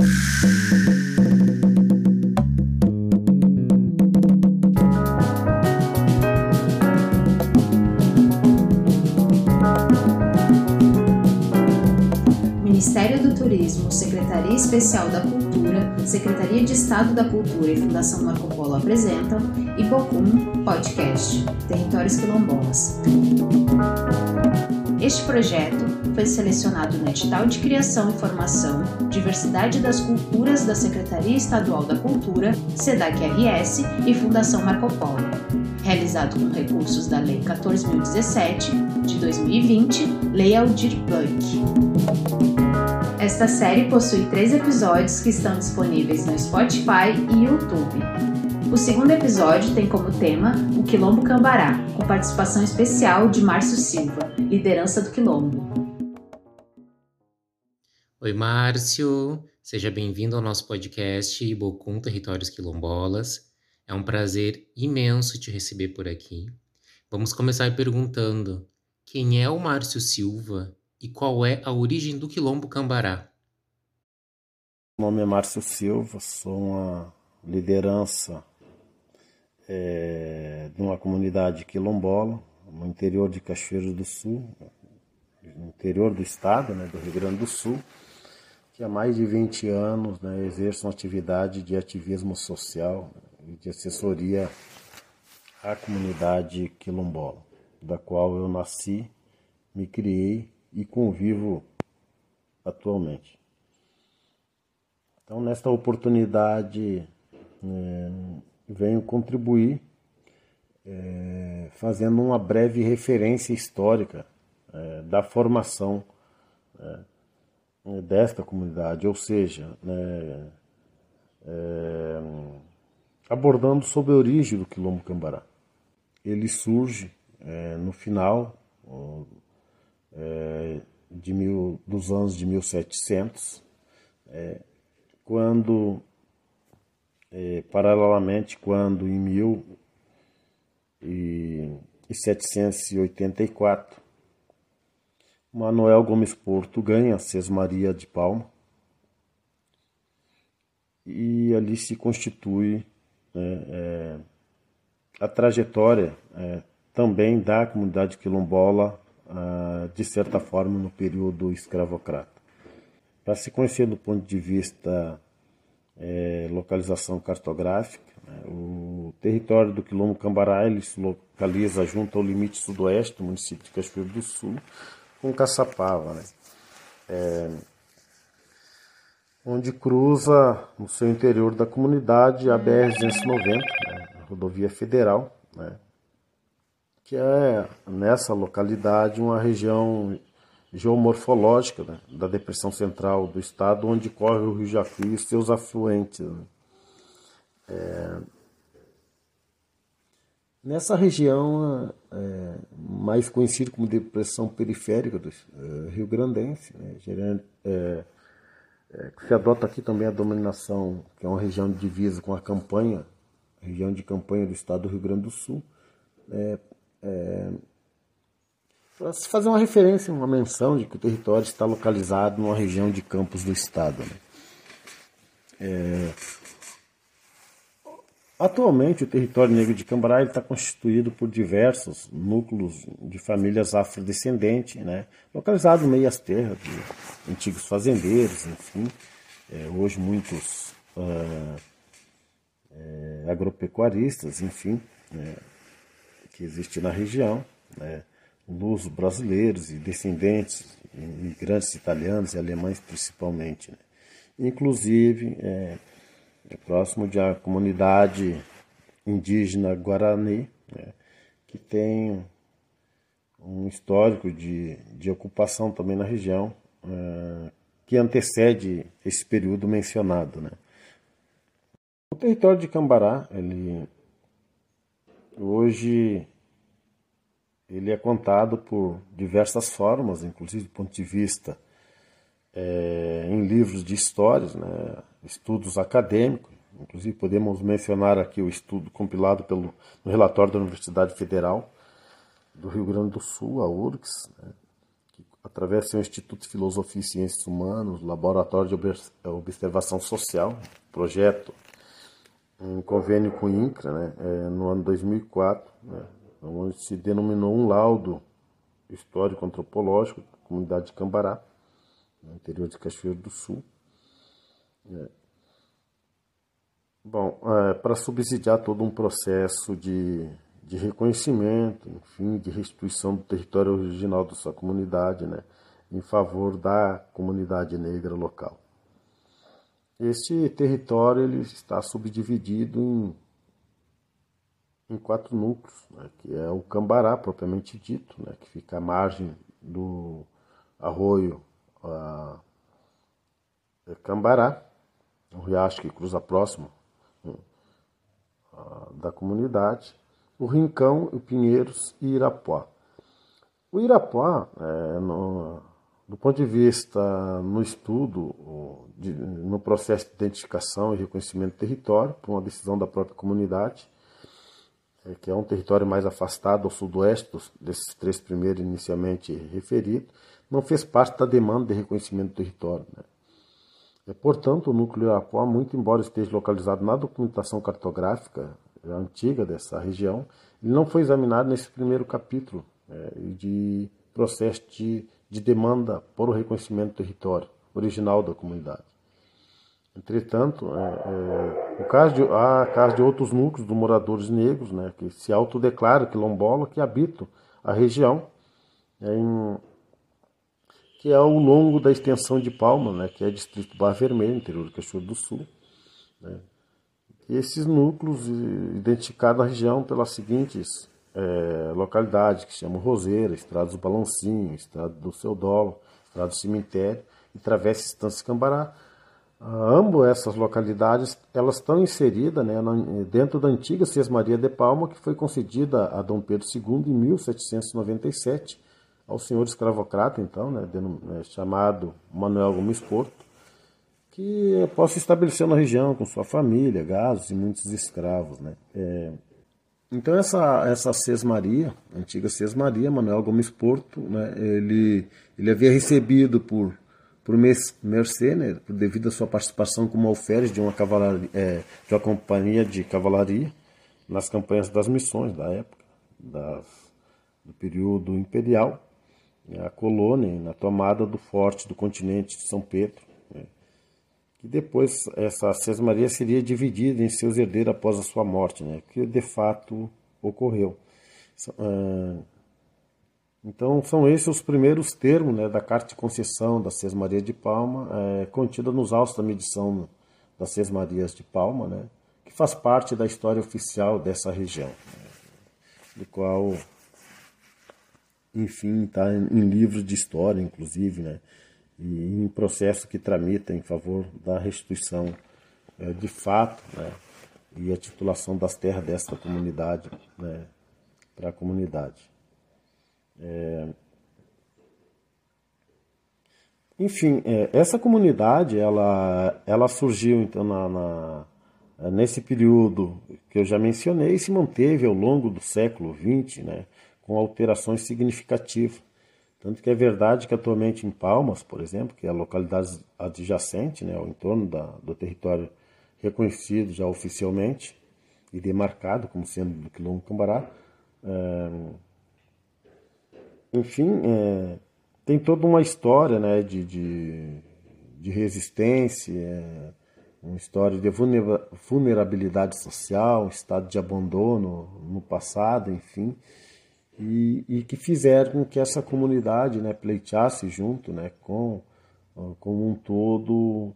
thank Turismo, Secretaria Especial da Cultura, Secretaria de Estado da Cultura e Fundação Marco Polo apresentam Ibocum Podcast Territórios Quilombolas. Este projeto foi selecionado no edital de Criação e Formação Diversidade das Culturas da Secretaria Estadual da Cultura, SEDAC-RS e Fundação Marco Polo, realizado com recursos da Lei 14.017 de 2020, Lei Aldir Blanc. Esta série possui três episódios que estão disponíveis no Spotify e YouTube. O segundo episódio tem como tema o Quilombo Cambará, com participação especial de Márcio Silva, liderança do Quilombo. Oi, Márcio. Seja bem-vindo ao nosso podcast Ibocum Territórios Quilombolas. É um prazer imenso te receber por aqui. Vamos começar perguntando: quem é o Márcio Silva e qual é a origem do Quilombo Cambará? Meu nome é Márcio Silva, sou uma liderança é, de uma comunidade quilombola no interior de Cachoeiro do Sul, no interior do estado, né, do Rio Grande do Sul que há mais de 20 anos né, exerço uma atividade de ativismo social e de assessoria à comunidade quilombola, da qual eu nasci, me criei e convivo atualmente. Então, nesta oportunidade, é, venho contribuir é, fazendo uma breve referência histórica é, da formação é, desta comunidade, ou seja, né, é, abordando sobre a origem do quilombo Cambará. Ele surge é, no final é, de mil, dos anos de 1700, é, quando, é, paralelamente, quando em 1784 Manuel Gomes Porto ganha Sesmaria de Palma e ali se constitui né, é, a trajetória é, também da comunidade quilombola, de certa forma, no período escravocrata. Para se conhecer do ponto de vista é, localização cartográfica, né, o território do Quilombo Cambará ele se localiza junto ao limite sudoeste do município de Cachoeiro do Sul, com Caçapava, né? É, onde cruza no seu interior da comunidade a BR-290, né, a rodovia federal, né, que é nessa localidade uma região geomorfológica né, da depressão central do estado, onde corre o Rio Jacuí e seus afluentes. Né. É, Nessa região é, mais conhecida como depressão periférica do é, Rio Grandense, né, gerando, é, é, se adota aqui também a dominação, que é uma região de divisa com a campanha, região de campanha do estado do Rio Grande do Sul, é, se fazer uma referência, uma menção de que o território está localizado numa região de campos do estado. Né. É, Atualmente, o território negro de Cambará está constituído por diversos núcleos de famílias afrodescendentes, né, localizados no meio das terras de antigos fazendeiros, enfim, é, hoje muitos uh, agropecuaristas, enfim, né, que existem na região, né, lusos brasileiros e descendentes, imigrantes italianos e alemães principalmente. Né. Inclusive, é, é próximo de uma comunidade indígena Guarani, né, que tem um histórico de, de ocupação também na região, é, que antecede esse período mencionado. Né. O território de Cambará, ele hoje ele é contado por diversas formas, inclusive do ponto de vista é, em livros de histórias, né, estudos acadêmicos. Inclusive, podemos mencionar aqui o estudo compilado pelo no relatório da Universidade Federal do Rio Grande do Sul, a URGS, né, que através do Instituto de Filosofia e Ciências Humanas, Laboratório de Observação Social, projeto um convênio com o INCRA, né, é, no ano 2004, né, onde se denominou um laudo histórico antropológico da comunidade de Cambará, no interior de Cachoeiro do Sul. É. Bom, é, para subsidiar todo um processo de, de reconhecimento, enfim, de restituição do território original da sua comunidade, né, em favor da comunidade negra local. Este território ele está subdividido em, em quatro núcleos, né, que é o Cambará, propriamente dito, né, que fica à margem do arroio a, é Cambará, um riacho que cruza próximo né, a, da comunidade, o Rincão, o Pinheiros e Irapuá. O Irapuá, é, no, do ponto de vista no estudo, de, no processo de identificação e reconhecimento do território, por uma decisão da própria comunidade, que é um território mais afastado ao sudoeste dos, desses três primeiros inicialmente referidos, não fez parte da demanda de reconhecimento do território. Né? É, portanto, o núcleo Irapuá, muito embora esteja localizado na documentação cartográfica antiga dessa região, ele não foi examinado nesse primeiro capítulo é, de processo de de demanda por o reconhecimento do território original da comunidade. Entretanto, é, é, o caso de, há casos de outros núcleos de moradores negros né, que se autodeclaram quilombola que habitam a região, é, em, que é ao longo da extensão de Palma, né, que é distrito Bar Vermelho, interior do Cachoeiro do Sul. Né. Esses núcleos identificados na região pelas seguintes é, localidades que chamam Roseira, Estrada dos Balancinhos, Estrada do Seu Dolo, Estrada do Cemitério e Travessa Estância Cambará. Ah, ambas essas localidades elas estão inseridas né, dentro da antiga Sesmaria de Palma, que foi concedida a Dom Pedro II em 1797 ao senhor escravocrata, então, né, né, chamado Manuel Gomes Porto, que possa estabelecer na região com sua família, gazos e muitos escravos. Né. É, então essa essa Sesmaria, antiga Sesmaria, Manuel Gomes Porto, né, ele ele havia recebido por por Mercê, né, devido à sua participação como alferes de uma cavalaria, é, de uma companhia de cavalaria nas campanhas das missões da época, das, do período imperial, né, a colônia na tomada do forte do continente de São Pedro. Né, que depois essa sesmaria seria dividida em seus herdeiros após a sua morte, né? que de fato ocorreu. Então são esses os primeiros termos né, da carta de concessão da Sesmaria de Palma, é, contida nos autos da medição das Sesmarias de Palma, né, que faz parte da história oficial dessa região, né, do qual, enfim, está em livros de história, inclusive, né, e em processo que tramita em favor da restituição é, de fato né, e a titulação das terras desta comunidade né, para a comunidade. É... Enfim, é, essa comunidade ela, ela surgiu então na, na, nesse período que eu já mencionei e se manteve ao longo do século XX, né, com alterações significativas. Tanto que é verdade que atualmente em Palmas, por exemplo, que é a localidade adjacente né, ao entorno da, do território reconhecido já oficialmente e demarcado como sendo do Quilombo Cambará, é, enfim, é, tem toda uma história né, de, de, de resistência, é, uma história de vulnerabilidade social, um estado de abandono no passado, enfim e, e que fizeram com que essa comunidade né, pleiteasse junto né, com, com um todo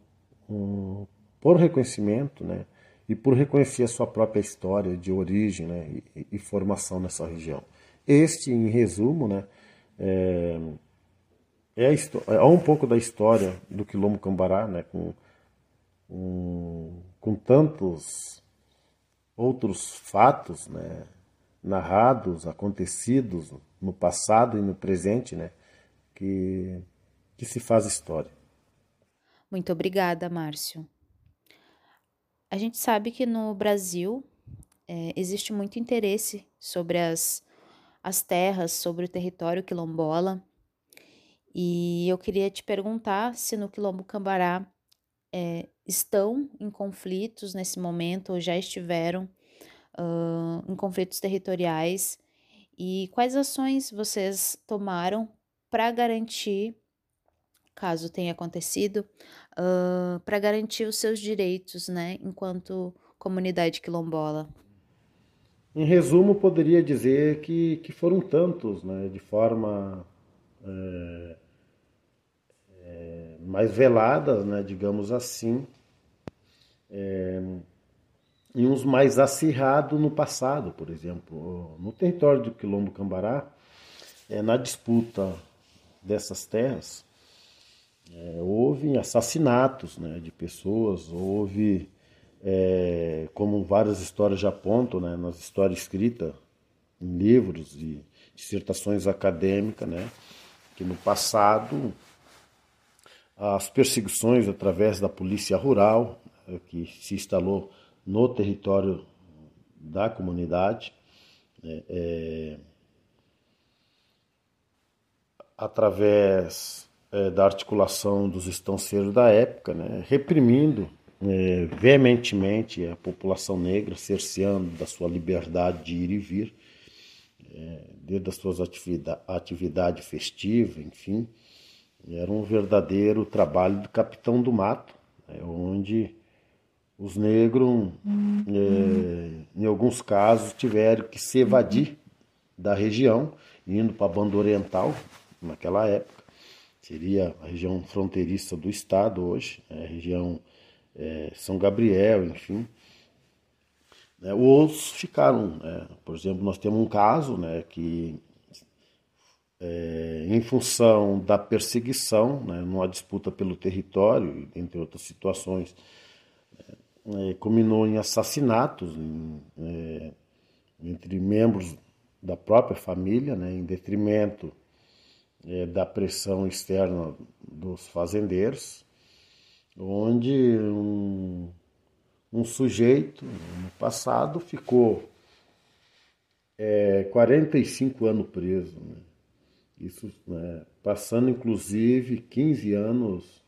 um, por reconhecimento né, e por reconhecer a sua própria história de origem né, e, e formação nessa região. Este, em resumo, né, é, é, é, um pouco da história do Quilombo Cambará, né, com, um, com tantos outros fatos, né, narrados, acontecidos no passado e no presente, né, que, que se faz história. Muito obrigada, Márcio. A gente sabe que no Brasil é, existe muito interesse sobre as, as terras, sobre o território quilombola. E eu queria te perguntar se no Quilombo Cambará é, estão em conflitos nesse momento ou já estiveram uh, em conflitos territoriais e quais ações vocês tomaram para garantir, caso tenha acontecido, uh, para garantir os seus direitos, né, enquanto comunidade quilombola? Em resumo, poderia dizer que, que foram tantos, né, de forma é, é, mais velada, né, digamos assim, é, e uns mais acirrados no passado, por exemplo. No território do Quilombo Cambará, é, na disputa dessas terras, é, houve assassinatos né, de pessoas, houve, é, como várias histórias já apontam, né, nas histórias escritas em livros e dissertações acadêmicas, né, que no passado as perseguições através da polícia rural, né, que se instalou no território da comunidade, é, através é, da articulação dos estanceiros da época, né, reprimindo é, veementemente a população negra, cerceando da sua liberdade de ir e vir, é, desde as suas atividade, atividade festiva, enfim. Era um verdadeiro trabalho do capitão do mato, né, onde os negros, é, em alguns casos, tiveram que se evadir da região, indo para a banda oriental, naquela época. Seria a região fronteiriça do estado hoje, né, a região é, São Gabriel, enfim. Né, outros ficaram, né, por exemplo, nós temos um caso né, que, é, em função da perseguição, né, numa disputa pelo território, entre outras situações, é, culminou em assassinatos em, é, entre membros da própria família, né, em detrimento é, da pressão externa dos fazendeiros, onde um, um sujeito, no passado, ficou é, 45 anos preso. Né? Isso né, passando, inclusive, 15 anos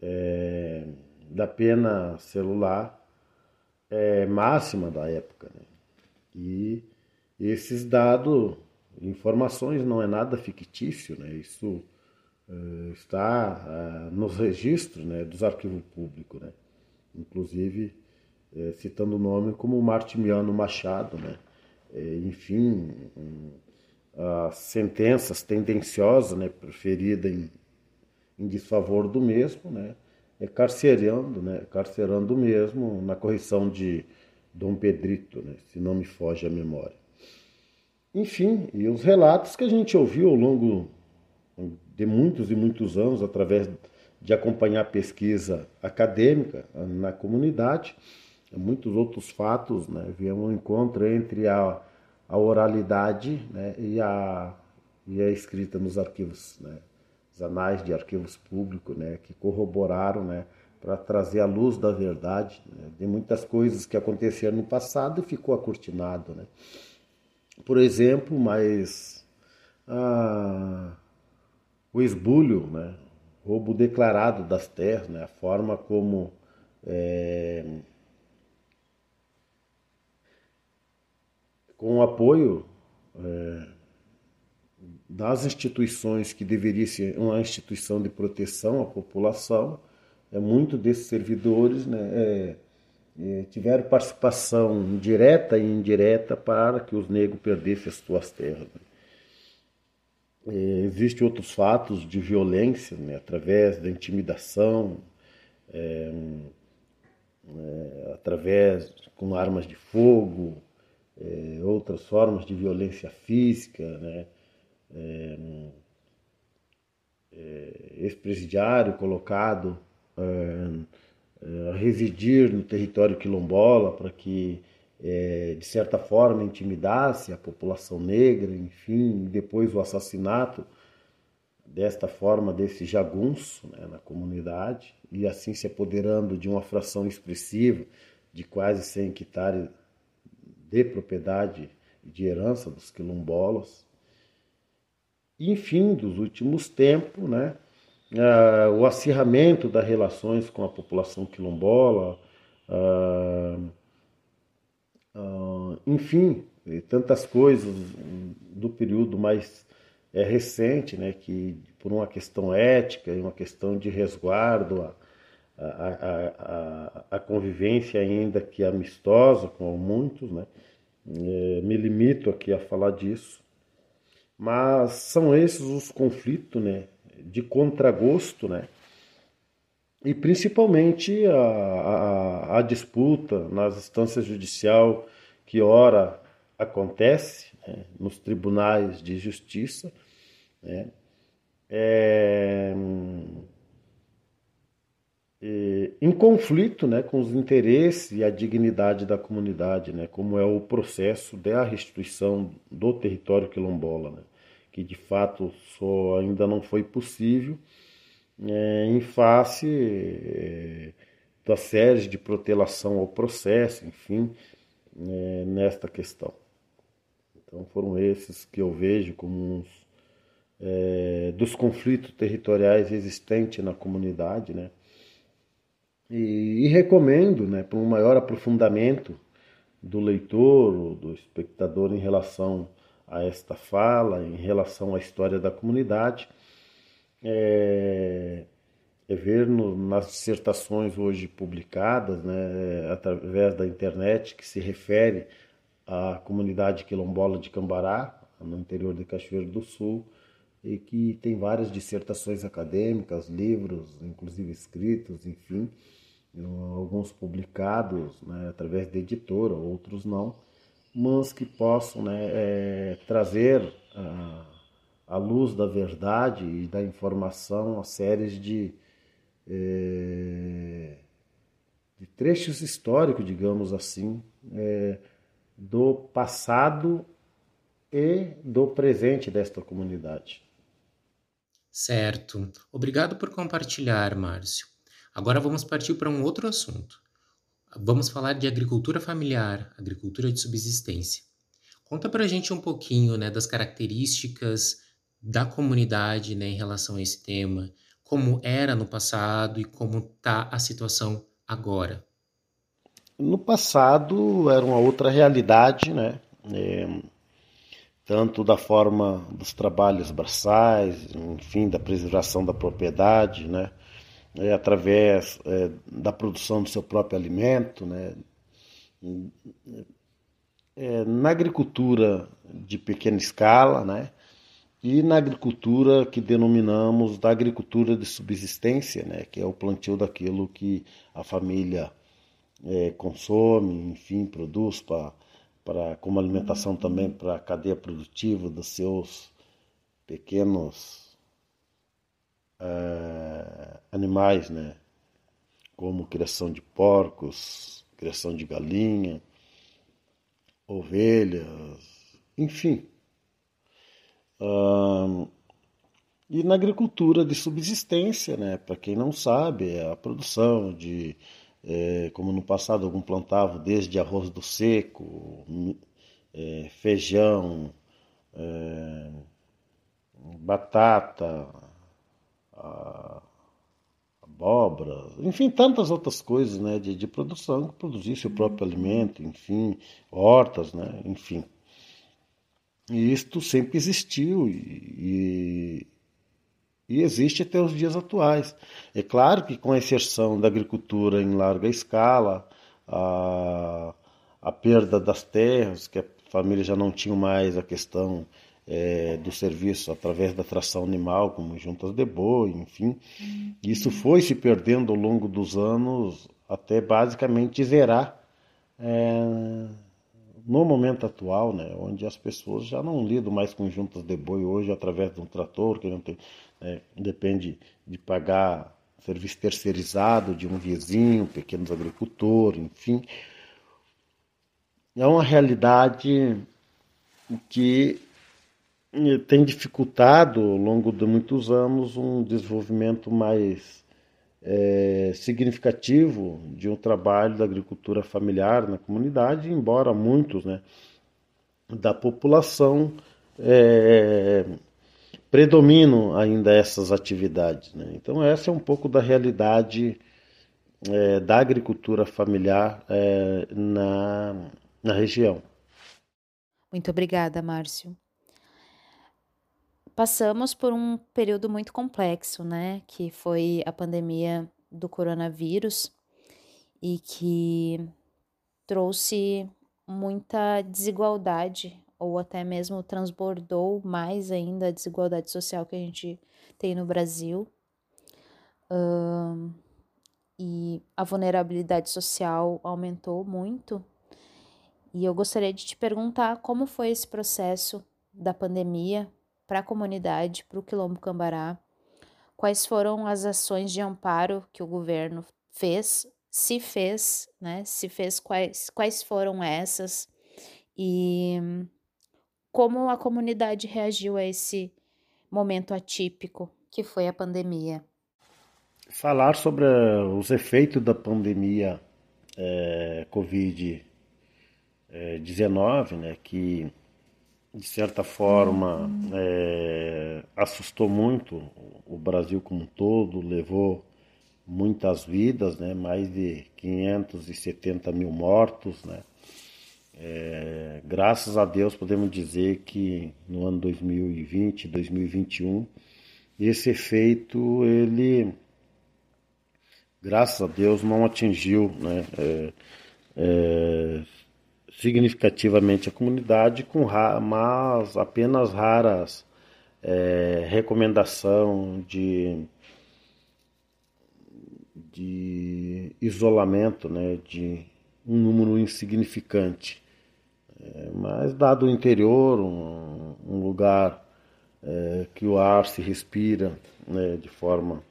é, da pena celular é, máxima da época. Né? E esses dados, informações, não é nada fictício, né? isso está uh, nos registros né, dos arquivos públicos, né? inclusive uh, citando o nome como Martimiano Machado. Né? enfim, as sentenças tendenciosas né, proferidas em, em desfavor do mesmo, né? é carcerando, né? carcerando mesmo na correção de Dom Pedrito, né? se não me foge a memória. Enfim, e os relatos que a gente ouviu ao longo de muitos e muitos anos, através de acompanhar pesquisa acadêmica na comunidade, muitos outros fatos, né? Viemos um encontro entre a, a oralidade né? e, a, e a escrita nos arquivos, né? os anais de arquivos públicos, né, que corroboraram, né, para trazer a luz da verdade né, de muitas coisas que aconteceram no passado e ficou acortinado, né. Por exemplo, mas ah, o esbulho, né, roubo declarado das terras, né, a forma como é, com o apoio é, das instituições que deveria ser uma instituição de proteção à população, é, muito desses servidores né, é, é, tiveram participação direta e indireta para que os negros perdessem as suas terras. Né. É, Existem outros fatos de violência, né, através da intimidação, é, é, através com armas de fogo, outras formas de violência física, né, é, é, ex-presidiário colocado é, é, a residir no território quilombola para que, é, de certa forma, intimidasse a população negra, enfim, depois o assassinato desta forma desse jagunço né, na comunidade e assim se apoderando de uma fração expressiva de quase 100 hectares de propriedade de herança dos quilombolas enfim, dos últimos tempos, né? Ah, o acirramento das relações com a população quilombola, ah, enfim, tantas coisas do período mais é, recente, né, que por uma questão ética e uma questão de resguardo a, a, a, a convivência ainda que amistosa com muitos, né, é, me limito aqui a falar disso, mas são esses os conflitos, né, de contragosto, né, e principalmente a, a, a disputa nas instâncias judicial que ora acontece né, nos tribunais de justiça, né, é, é, em conflito né, com os interesses e a dignidade da comunidade, né, como é o processo da restituição do território quilombola, né, que de fato só ainda não foi possível é, em face é, das séries de protelação ao processo, enfim, é, nesta questão. Então foram esses que eu vejo como uns é, dos conflitos territoriais existentes na comunidade, né? E, e recomendo, né, para um maior aprofundamento do leitor, do espectador em relação a esta fala, em relação à história da comunidade, é, é ver no, nas dissertações hoje publicadas, né, através da internet, que se refere à comunidade quilombola de Cambará, no interior de Cachoeiro do Sul, e que tem várias dissertações acadêmicas, livros, inclusive escritos, enfim, alguns publicados né, através de editora, outros não, mas que possam né, é, trazer a, a luz da verdade e da informação a séries de, é, de trechos históricos, digamos assim, é, do passado e do presente desta comunidade. Certo. Obrigado por compartilhar, Márcio. Agora vamos partir para um outro assunto. Vamos falar de agricultura familiar, agricultura de subsistência. Conta para a gente um pouquinho né, das características da comunidade né, em relação a esse tema, como era no passado e como está a situação agora. No passado era uma outra realidade, né? É tanto da forma dos trabalhos braçais, enfim, da preservação da propriedade, né? É, através é, da produção do seu próprio alimento, né? É, na agricultura de pequena escala, né? E na agricultura que denominamos da agricultura de subsistência, né? Que é o plantio daquilo que a família é, consome, enfim, produz para como alimentação também para a cadeia produtiva dos seus pequenos uh, animais, né? Como criação de porcos, criação de galinha, ovelhas, enfim. E na agricultura de subsistência, né? Para quem não sabe, é a produção de é, como no passado algum plantava desde arroz do seco, é, feijão, é, batata, a, abóbora, enfim, tantas outras coisas né, de, de produção que produzisse o próprio alimento, enfim, hortas, né, enfim. E isto sempre existiu e, e existe até os dias atuais. É claro que com a exceção da agricultura em larga escala, a, a perda das terras, que a família já não tinha mais a questão é, do serviço através da tração animal, como juntas de boi, enfim, isso foi se perdendo ao longo dos anos até basicamente zerar. É, no momento atual, né, onde as pessoas já não lidam mais com juntas de boi hoje através de um trator que não tem, é, depende de pagar serviço terceirizado de um vizinho, pequenos agricultores, enfim. É uma realidade que tem dificultado ao longo de muitos anos um desenvolvimento mais é, significativo de um trabalho da agricultura familiar na comunidade, embora muitos né, da população é, predominam ainda essas atividades. Né? Então, essa é um pouco da realidade é, da agricultura familiar é, na, na região. Muito obrigada, Márcio. Passamos por um período muito complexo, né? Que foi a pandemia do coronavírus e que trouxe muita desigualdade ou até mesmo transbordou mais ainda a desigualdade social que a gente tem no Brasil. Um, e a vulnerabilidade social aumentou muito. E eu gostaria de te perguntar como foi esse processo da pandemia para a comunidade, para o Quilombo Cambará, quais foram as ações de amparo que o governo fez, se fez, né? Se fez quais, quais foram essas e como a comunidade reagiu a esse momento atípico que foi a pandemia. Falar sobre eh, os efeitos da pandemia é, Covid-19, né, que de certa forma é, assustou muito o Brasil como um todo, levou muitas vidas, né, mais de 570 mil mortos, né, é, graças a Deus podemos dizer que no ano 2020, 2021, esse efeito ele, graças a Deus, não atingiu né, é, é, significativamente a comunidade, com mas apenas raras é, recomendação de, de isolamento, né, de um número insignificante. É, mas dado o interior, um, um lugar é, que o ar se respira né, de forma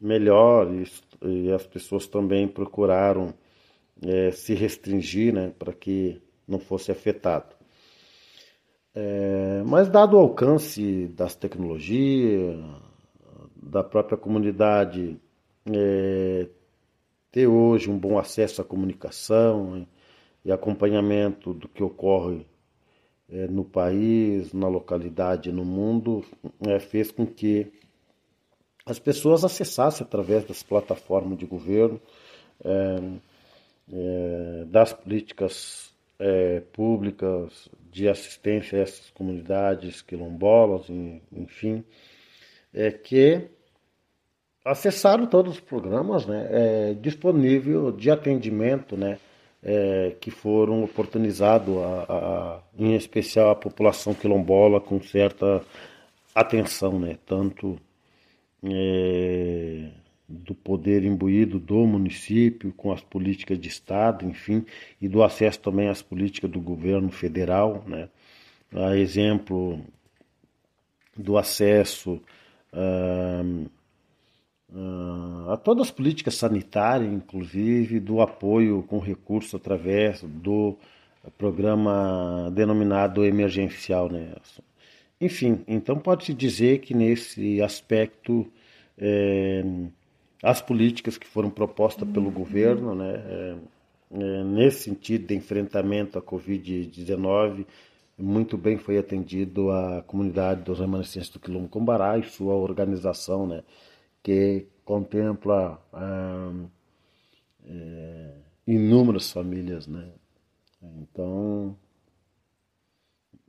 melhor e, e, as pessoas também procuraram é, se restringir né, para que não fosse afetado. É, mas dado o alcance das tecnologias, da própria comunidade é, ter hoje um bom acesso à comunicação, e acompanhamento do que ocorre é, no país, na localidade, no mundo, é, fez com que as pessoas acessassem através das plataformas de governo, é, das políticas é, públicas de assistência a essas comunidades quilombolas, enfim, é que acessaram todos os programas né, é, disponível de atendimento né, é, que foram oportunizados, a, a, em especial a população quilombola, com certa atenção, né? tanto é, do poder imbuído do município, com as políticas de Estado, enfim, e do acesso também às políticas do governo federal, né? a exemplo do acesso. Uh, uh, a todas as políticas sanitárias, inclusive do apoio com recurso através do programa denominado emergencial. Né? Enfim, então pode-se dizer que nesse aspecto é, as políticas que foram propostas pelo governo, né, é, é, nesse sentido de enfrentamento à Covid-19, muito bem foi atendido a comunidade dos remanescentes do Quilombo Combará e sua organização, né, que contempla ah, é, inúmeras famílias, né? Então,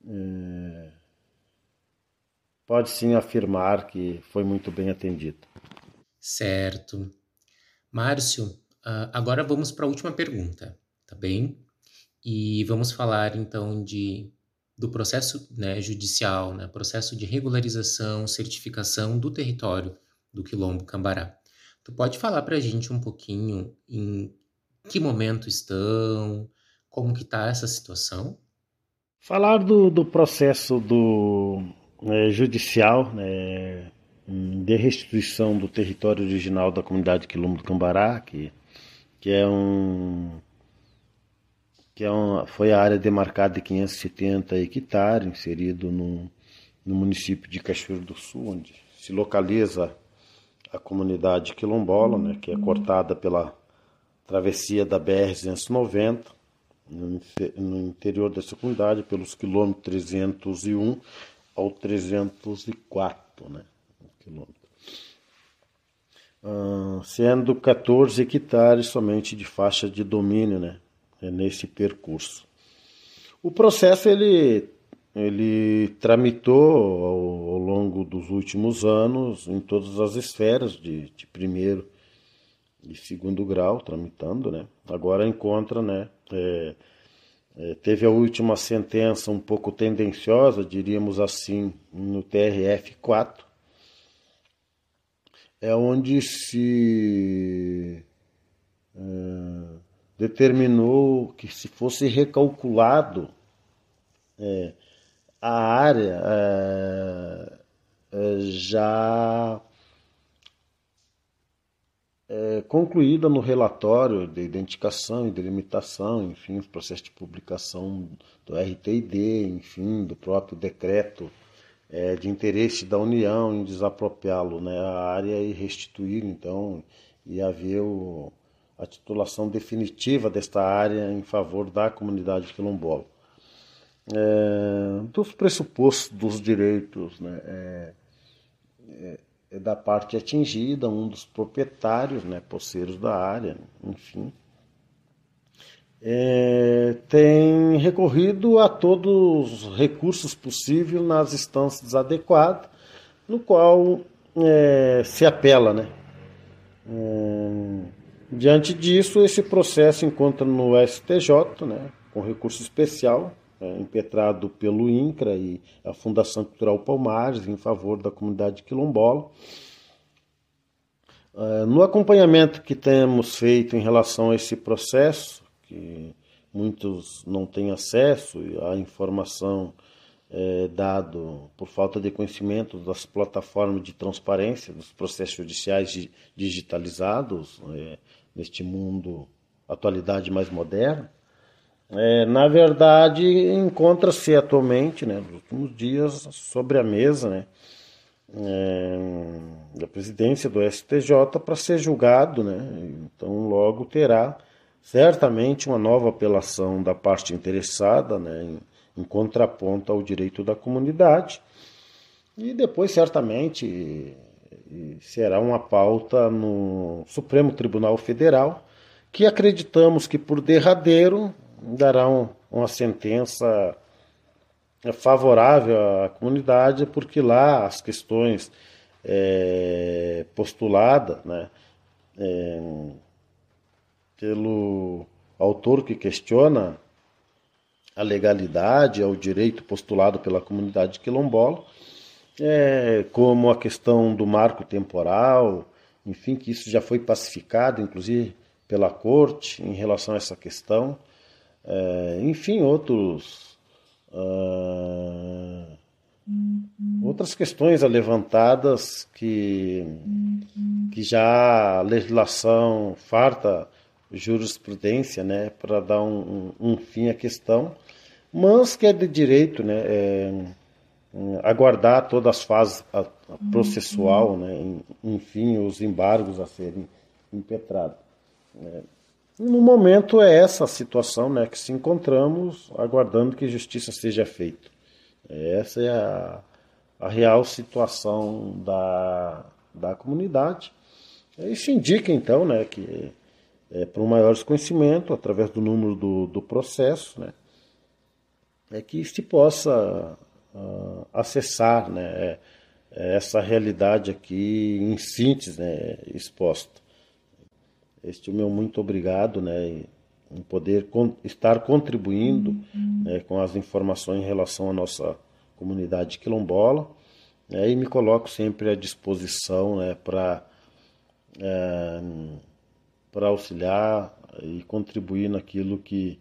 é, pode sim afirmar que foi muito bem atendido. Certo. Márcio, ah, agora vamos para a última pergunta, tá bem? E vamos falar então de do processo né, judicial, né, processo de regularização, certificação do território do Quilombo Cambará. Tu pode falar para a gente um pouquinho em que momento estão, como que está essa situação? Falar do, do processo do é, judicial né, de restituição do território original da comunidade Quilombo do Cambará, que, que é um que é uma, foi a área demarcada de 570 hectares, inserido no, no município de Cachoeiro do Sul, onde se localiza a comunidade quilombola, né, que é cortada pela travessia da BR-290, no, no interior dessa comunidade, pelos quilômetros 301 ao 304 né, quilômetro. Uh, sendo 14 hectares somente de faixa de domínio né, nesse percurso. O processo ele, ele tramitou ao, ao longo dos últimos anos em todas as esferas de, de primeiro e segundo grau, tramitando, né? Agora encontra, né? É, é, teve a última sentença um pouco tendenciosa, diríamos assim, no TRF4, é onde se é, determinou que se fosse recalculado é, a área é, é já é, concluída no relatório de identificação e delimitação, enfim, os processos de publicação do RTID, enfim, do próprio decreto é, de interesse da União em desapropriá-lo, né, a área e restituir, então, e haver o, a titulação definitiva desta área em favor da comunidade quilombola. É, dos pressupostos dos direitos, né, é, é, é da parte atingida, um dos proprietários, né, poceiros da área, enfim, é, tem recorrido a todos os recursos possíveis nas instâncias adequadas, no qual é, se apela, né? É, diante disso, esse processo encontra no STJ, né, com recurso especial, é, impetrado pelo INCRA e a Fundação Cultural Palmares em favor da comunidade quilombola. É, no acompanhamento que temos feito em relação a esse processo, que muitos não têm acesso à informação é, dado por falta de conhecimento das plataformas de transparência dos processos judiciais digitalizados é, neste mundo atualidade mais moderna. É, na verdade, encontra-se atualmente, né, nos últimos dias, sobre a mesa, né, é, da presidência do STJ para ser julgado, né, então logo terá certamente uma nova apelação da parte interessada, né, em, em contraponto ao direito da comunidade, e depois certamente será uma pauta no Supremo Tribunal Federal, que acreditamos que por derradeiro dará um, uma sentença favorável à comunidade, porque lá as questões é, postuladas, né, é, pelo autor que questiona a legalidade, ao direito postulado pela comunidade quilombola, é, como a questão do marco temporal, enfim, que isso já foi pacificado, inclusive pela corte, em relação a essa questão, é, enfim, outros. Uh, outras questões levantadas que, que já a legislação farta jurisprudência, né, para dar um, um, um, fim à questão, mas que é de direito, né, é, aguardar todas as fases a, a processual, né, enfim, os embargos a serem impetrados. Né. No momento é essa a situação né, que se encontramos, aguardando que justiça seja feita. Essa é a, a real situação da, da comunidade. Isso indica então né, que é, para um maior desconhecimento, através do número do, do processo, né, é que se possa uh, acessar né, é, essa realidade aqui em síntese né, exposta. Este é o meu muito obrigado né, em poder con estar contribuindo uhum. né, com as informações em relação à nossa comunidade quilombola né, e me coloco sempre à disposição né, para é, para auxiliar e contribuir naquilo que,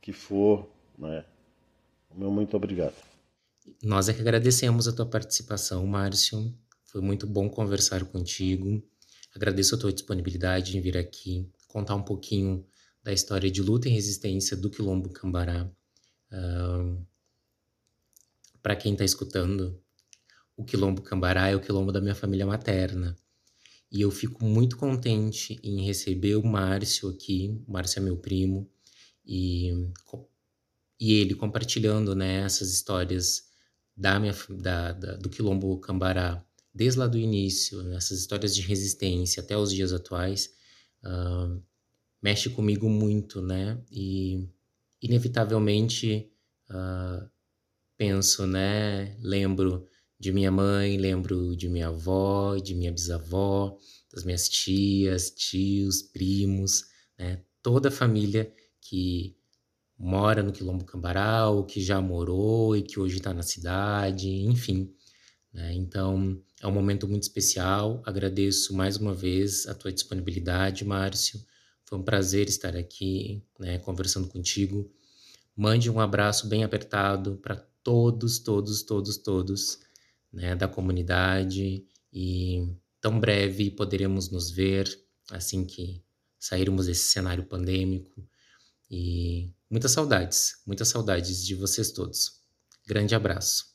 que for. Né? Meu muito obrigado. Nós é que agradecemos a tua participação, Márcio. Foi muito bom conversar contigo. Agradeço a tua disponibilidade em vir aqui contar um pouquinho da história de luta e resistência do Quilombo Cambará. Uh, Para quem está escutando, o Quilombo Cambará é o quilombo da minha família materna. E eu fico muito contente em receber o Márcio aqui. O Márcio é meu primo. E, e ele compartilhando né, essas histórias da minha, da, da, do Quilombo Cambará, desde lá do início, nessas histórias de resistência até os dias atuais, uh, mexe comigo muito, né? E inevitavelmente uh, penso, né? Lembro de minha mãe, lembro de minha avó, de minha bisavó, das minhas tias, tios, primos, né? Toda a família que mora no Quilombo Cambará, ou que já morou e que hoje está na cidade, enfim. Né? Então, é um momento muito especial. Agradeço mais uma vez a tua disponibilidade, Márcio. Foi um prazer estar aqui, né, conversando contigo. Mande um abraço bem apertado para todos, todos, todos, todos né, da comunidade e tão breve poderemos nos ver assim que sairmos desse cenário pandêmico e muitas saudades, muitas saudades de vocês todos. Grande abraço.